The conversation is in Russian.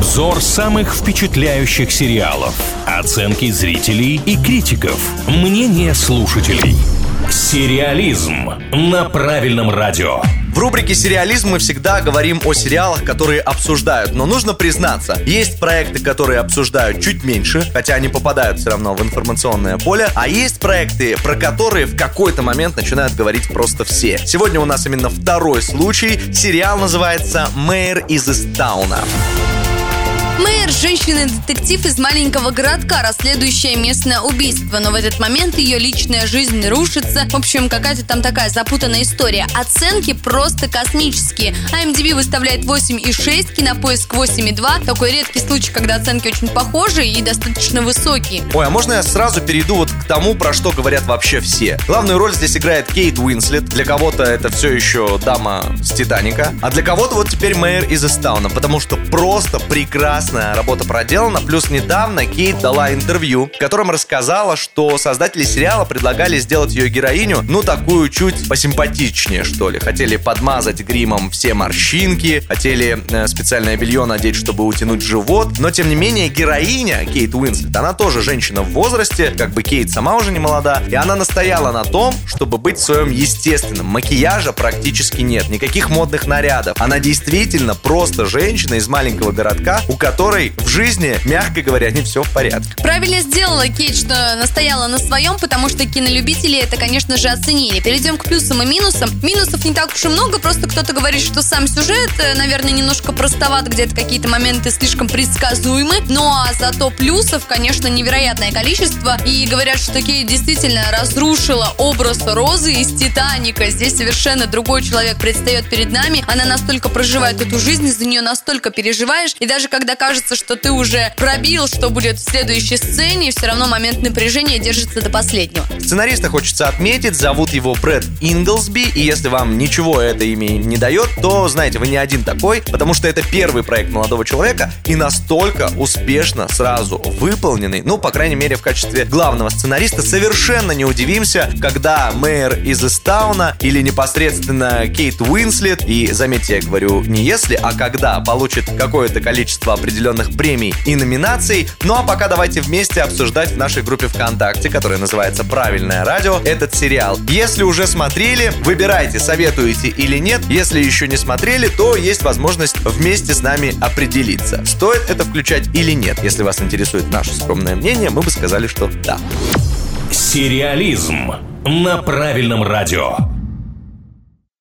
Обзор самых впечатляющих сериалов. Оценки зрителей и критиков. Мнение слушателей. Сериализм на правильном радио. В рубрике «Сериализм» мы всегда говорим о сериалах, которые обсуждают. Но нужно признаться, есть проекты, которые обсуждают чуть меньше, хотя они попадают все равно в информационное поле, а есть проекты, про которые в какой-то момент начинают говорить просто все. Сегодня у нас именно второй случай. Сериал называется «Мэйр из Истауна». Мэйр – женщина-детектив из маленького городка, расследующая местное убийство. Но в этот момент ее личная жизнь рушится. В общем, какая-то там такая запутанная история. Оценки просто космические. IMDb выставляет 8,6, Кинопоиск 8,2. Такой редкий случай, когда оценки очень похожи и достаточно высокие. Ой, а можно я сразу перейду вот к тому, про что говорят вообще все? Главную роль здесь играет Кейт Уинслет. Для кого-то это все еще дама с Титаника. А для кого-то вот теперь Мэйр из Эстауна. Потому что просто прекрасно классная работа проделана. Плюс недавно Кейт дала интервью, в котором рассказала, что создатели сериала предлагали сделать ее героиню, ну, такую чуть посимпатичнее, что ли. Хотели подмазать гримом все морщинки, хотели э, специальное белье надеть, чтобы утянуть живот. Но, тем не менее, героиня Кейт Уинслет, она тоже женщина в возрасте, как бы Кейт сама уже не молода, и она настояла на том, чтобы быть в своем естественном. Макияжа практически нет, никаких модных нарядов. Она действительно просто женщина из маленького городка, у которой которой в жизни, мягко говоря, не все в порядке. Правильно сделала Кейт, что настояла на своем, потому что кинолюбители это, конечно же, оценили. Перейдем к плюсам и минусам. Минусов не так уж и много, просто кто-то говорит, что сам сюжет, э, наверное, немножко простоват, где-то какие-то моменты слишком предсказуемы. Ну а зато плюсов, конечно, невероятное количество. И говорят, что Кейт действительно разрушила образ Розы из Титаника. Здесь совершенно другой человек предстает перед нами. Она настолько проживает эту жизнь, за нее настолько переживаешь. И даже когда кажется, кажется, что ты уже пробил, что будет в следующей сцене, все равно момент напряжения держится до последнего. Сценариста хочется отметить, зовут его Брэд Инглсби, и если вам ничего это имя не дает, то, знаете, вы не один такой, потому что это первый проект молодого человека и настолько успешно сразу выполненный, ну, по крайней мере, в качестве главного сценариста, совершенно не удивимся, когда мэр из Истауна или непосредственно Кейт Уинслет, и, заметьте, я говорю не если, а когда получит какое-то количество определенных определенных премий и номинаций. Ну а пока давайте вместе обсуждать в нашей группе ВКонтакте, которая называется «Правильное радио», этот сериал. Если уже смотрели, выбирайте, советуете или нет. Если еще не смотрели, то есть возможность вместе с нами определиться, стоит это включать или нет. Если вас интересует наше скромное мнение, мы бы сказали, что да. Сериализм на правильном радио.